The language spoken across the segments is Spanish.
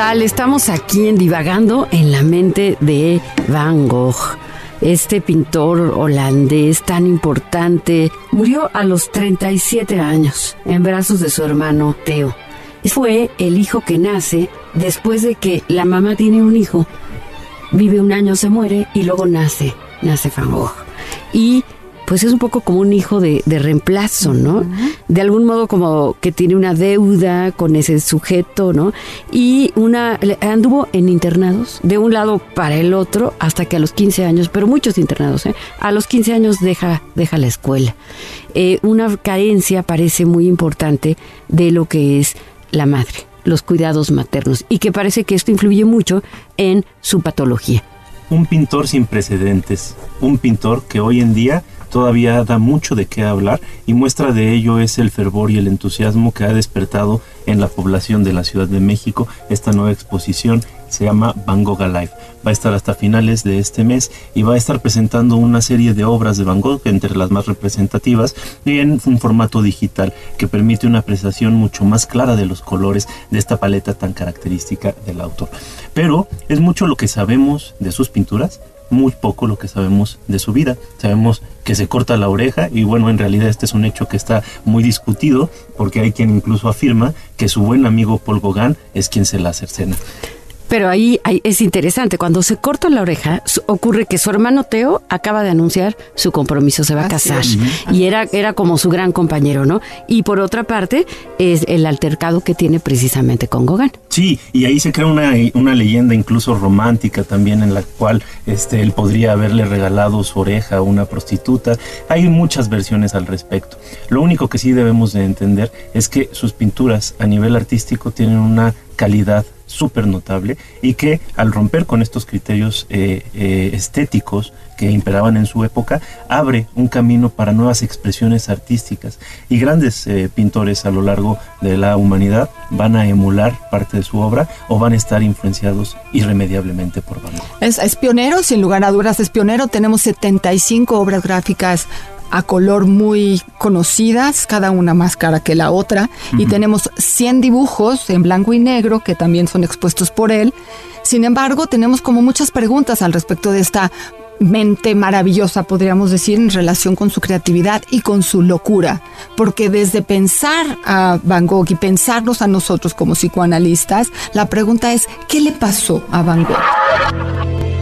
Estamos aquí en Divagando en la mente de Van Gogh. Este pintor holandés tan importante murió a los 37 años en brazos de su hermano Theo. Fue el hijo que nace después de que la mamá tiene un hijo, vive un año, se muere y luego nace, nace Van Gogh. Y pues es un poco como un hijo de, reemplazo, ¿no? De algún modo como que tiene una deuda con ese sujeto, ¿no? Y una anduvo en internados, de un lado para el otro, hasta que a los 15 años, pero muchos internados, ¿eh? A los 15 años deja, deja la escuela. Eh, una carencia parece muy importante de lo que es la madre, los cuidados maternos, y que parece que esto influye mucho en su patología. Un pintor sin precedentes, un pintor que hoy en día todavía da mucho de qué hablar y muestra de ello es el fervor y el entusiasmo que ha despertado en la población de la Ciudad de México esta nueva exposición se llama Van Gogh Alive. Va a estar hasta finales de este mes y va a estar presentando una serie de obras de Van Gogh, entre las más representativas, en un formato digital que permite una apreciación mucho más clara de los colores de esta paleta tan característica del autor. Pero es mucho lo que sabemos de sus pinturas, muy poco lo que sabemos de su vida. Sabemos que se corta la oreja y bueno, en realidad este es un hecho que está muy discutido porque hay quien incluso afirma que su buen amigo Paul Gauguin es quien se la cercena. Pero ahí, es interesante, cuando se corta la oreja, ocurre que su hermano Teo acaba de anunciar su compromiso, se va a casar. Y era, era como su gran compañero, ¿no? Y por otra parte, es el altercado que tiene precisamente con Gauguin. Sí, y ahí se crea una, una leyenda incluso romántica también en la cual este, él podría haberle regalado su oreja a una prostituta. Hay muchas versiones al respecto. Lo único que sí debemos de entender es que sus pinturas a nivel artístico tienen una calidad súper notable y que al romper con estos criterios eh, eh, estéticos que imperaban en su época, abre un camino para nuevas expresiones artísticas y grandes eh, pintores a lo largo de la humanidad van a emular parte de su obra o van a estar influenciados irremediablemente por Van Gogh. Es, es pionero, sin lugar a dudas es pionero, tenemos 75 obras gráficas a color muy conocidas, cada una más cara que la otra, y tenemos 100 dibujos en blanco y negro que también son expuestos por él. Sin embargo, tenemos como muchas preguntas al respecto de esta mente maravillosa, podríamos decir, en relación con su creatividad y con su locura. Porque desde pensar a Van Gogh y pensarnos a nosotros como psicoanalistas, la pregunta es, ¿qué le pasó a Van Gogh?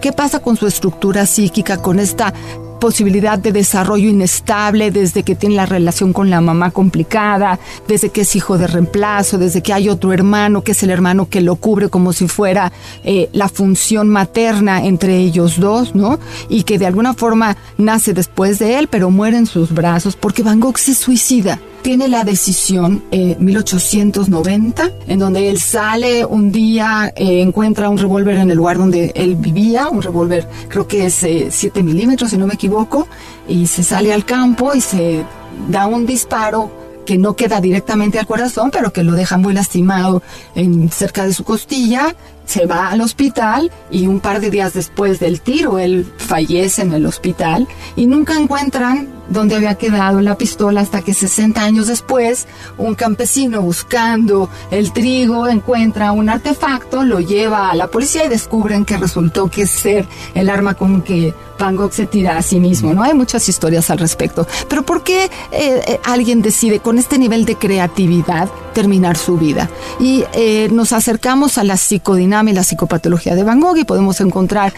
¿Qué pasa con su estructura psíquica, con esta posibilidad de desarrollo inestable desde que tiene la relación con la mamá complicada, desde que es hijo de reemplazo, desde que hay otro hermano que es el hermano que lo cubre como si fuera eh, la función materna entre ellos dos, ¿no? Y que de alguna forma nace después de él, pero muere en sus brazos porque Van Gogh se suicida tiene la decisión en eh, 1890, en donde él sale un día, eh, encuentra un revólver en el lugar donde él vivía, un revólver creo que es 7 eh, milímetros, si no me equivoco, y se sale al campo y se da un disparo que no queda directamente al corazón, pero que lo deja muy lastimado en, cerca de su costilla, se va al hospital y un par de días después del tiro él fallece en el hospital y nunca encuentran dónde había quedado la pistola hasta que 60 años después un campesino buscando el trigo encuentra un artefacto, lo lleva a la policía y descubren que resultó que ser el arma con que Van Gogh se tira a sí mismo, ¿no? Hay muchas historias al respecto. Pero ¿por qué eh, eh, alguien decide con este nivel de creatividad terminar su vida? Y eh, nos acercamos a la psicodinámica y la psicopatología de Van Gogh y podemos encontrar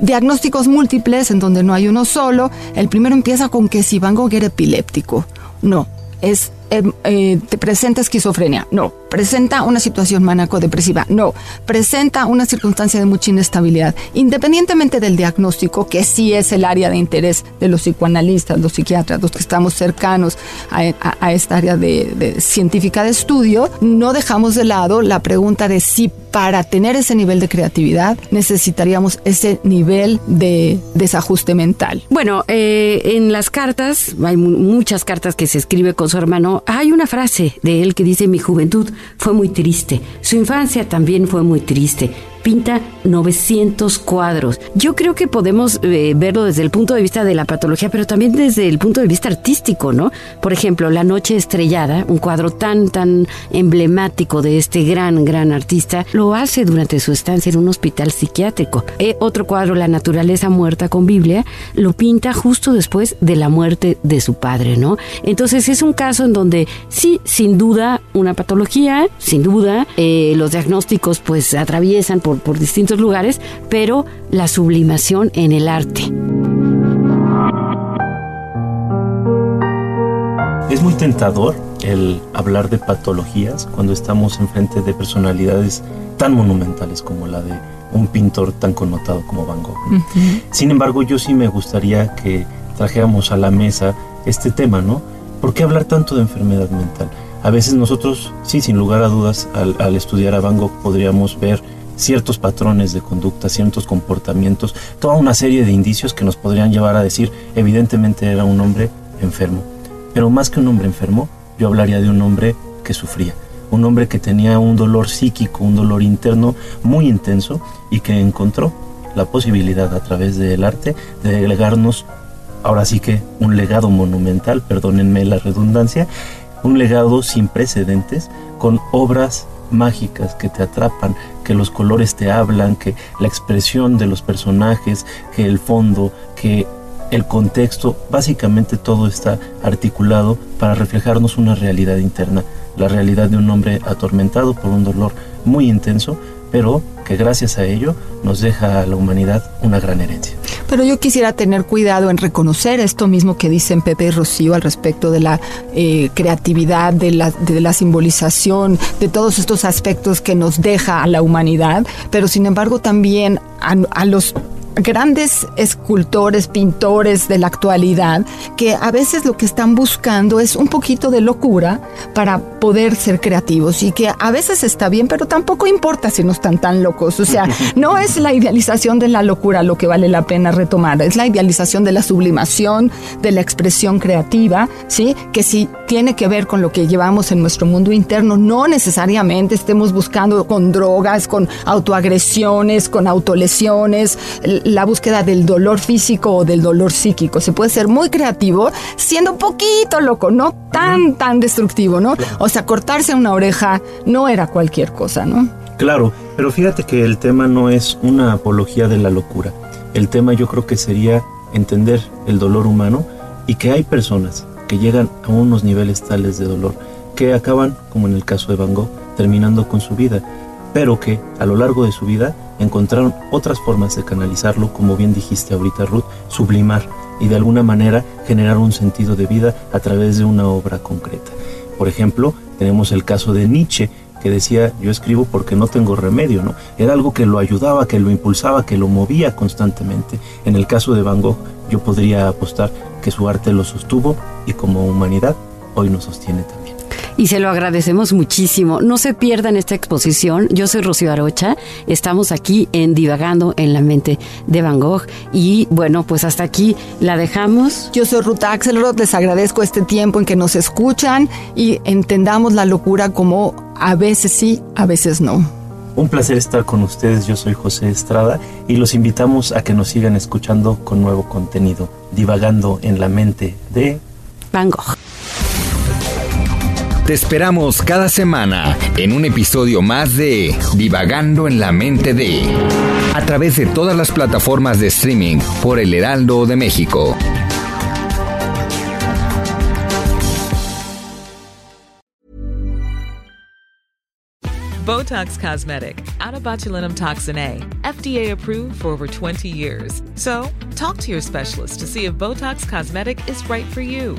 diagnósticos múltiples en donde no hay uno solo. El primero empieza con que si Van Gogh era epiléptico. No, es te presenta esquizofrenia. No, presenta una situación manáco-depresiva. No, presenta una circunstancia de mucha inestabilidad. Independientemente del diagnóstico, que sí es el área de interés de los psicoanalistas, los psiquiatras, los que estamos cercanos a, esta área de, científica de estudio, no dejamos de lado la pregunta de si para tener ese nivel de creatividad necesitaríamos ese nivel de desajuste mental. Bueno, eh, en las cartas, hay muchas cartas que se escribe con su hermano, hay una frase de él que dice, mi juventud fue muy triste. Su infancia también fue muy triste pinta 900 cuadros. Yo creo que podemos eh, verlo desde el punto de vista de la patología, pero también desde el punto de vista artístico, ¿no? Por ejemplo, La Noche Estrellada, un cuadro tan, tan emblemático de este gran, gran artista, lo hace durante su estancia en un hospital psiquiátrico. Eh, otro cuadro, La Naturaleza Muerta con Biblia, lo pinta justo después de la muerte de su padre, ¿no? Entonces es un caso en donde sí, sin duda, una patología, sin duda, eh, los diagnósticos pues atraviesan por, distintos lugares, pero la sublimación en el arte. Es muy tentador el hablar de patologías cuando estamos enfrente de personalidades tan monumentales como la de un pintor tan connotado como Van Gogh. Sin embargo, yo sí me gustaría que trajéramos a la mesa este tema, ¿no? ¿Por qué hablar tanto de enfermedad mental? A veces nosotros, sí, sin lugar a dudas, al, al estudiar a Van Gogh podríamos ver ciertos patrones de conducta, ciertos comportamientos, toda una serie de indicios que nos podrían llevar a decir, evidentemente era un hombre enfermo. Pero más que un hombre enfermo, yo hablaría de un hombre que sufría, un hombre que tenía un dolor psíquico, un dolor interno muy intenso y que encontró la posibilidad a través del arte de legarnos, ahora sí que un legado monumental, perdónenme la redundancia, un legado sin precedentes, con obras mágicas que te atrapan, que los colores te hablan, que la expresión de los personajes, que el fondo, que el contexto, básicamente todo está articulado para reflejarnos una realidad interna, la realidad de un hombre atormentado por un dolor muy intenso, pero que gracias a ello nos deja a la humanidad una gran herencia. Pero yo quisiera tener cuidado en reconocer esto mismo que dicen Pepe y Rocío al respecto de la eh, creatividad, de la, de la simbolización, de todos estos aspectos que nos deja a la humanidad, pero sin embargo también a, a los grandes escultores, pintores de la actualidad, que a veces lo que están buscando es un poquito de locura para poder ser creativos y que a veces está bien, pero tampoco importa si no están tan locos. O sea, no es la idealización de la locura lo que vale la pena retomar, es la idealización de la sublimación, de la expresión creativa, ¿sí? Que si tiene que ver con lo que llevamos en nuestro mundo interno, no necesariamente estemos buscando con drogas, con autoagresiones, con autolesiones, la búsqueda del dolor físico o del dolor psíquico. Se puede ser muy creativo siendo un poquito loco, no tan, tan destructivo, ¿no? O sea, cortarse una oreja no era cualquier cosa, ¿no? Claro, pero fíjate que el tema no es una apología de la locura. El tema yo creo que sería entender el dolor humano y que hay personas que llegan a unos niveles tales de dolor que acaban, como en el caso de Van Gogh, terminando con su vida, pero que a lo largo de su vida encontraron otras formas de canalizarlo, como bien dijiste ahorita Ruth, sublimar y de alguna manera generar un sentido de vida a través de una obra concreta. Por ejemplo, tenemos el caso de Nietzsche, que decía yo escribo porque no tengo remedio, ¿no? Era algo que lo ayudaba, que lo impulsaba, que lo movía constantemente. En el caso de Van Gogh, yo podría apostar que su arte lo sostuvo y como humanidad hoy nos sostiene también y se lo agradecemos muchísimo. No se pierdan esta exposición. Yo soy Rocío Arocha. Estamos aquí en Divagando en la mente de Van Gogh. Y bueno, pues hasta aquí la dejamos. Yo soy Ruta Axelrod. Les agradezco este tiempo en que nos escuchan y entendamos la locura como a veces sí, a veces no. Un placer estar con ustedes, yo soy José Estrada y los invitamos a que nos sigan escuchando con nuevo contenido, divagando en la mente de Van Gogh. Te esperamos cada semana en un episodio más de Divagando en la mente de a través de todas las plataformas de streaming por El Heraldo de México. Botox Cosmetic, out botulinum toxin A, FDA approved for over 20 years. So, talk to your specialist to see if Botox Cosmetic is right for you.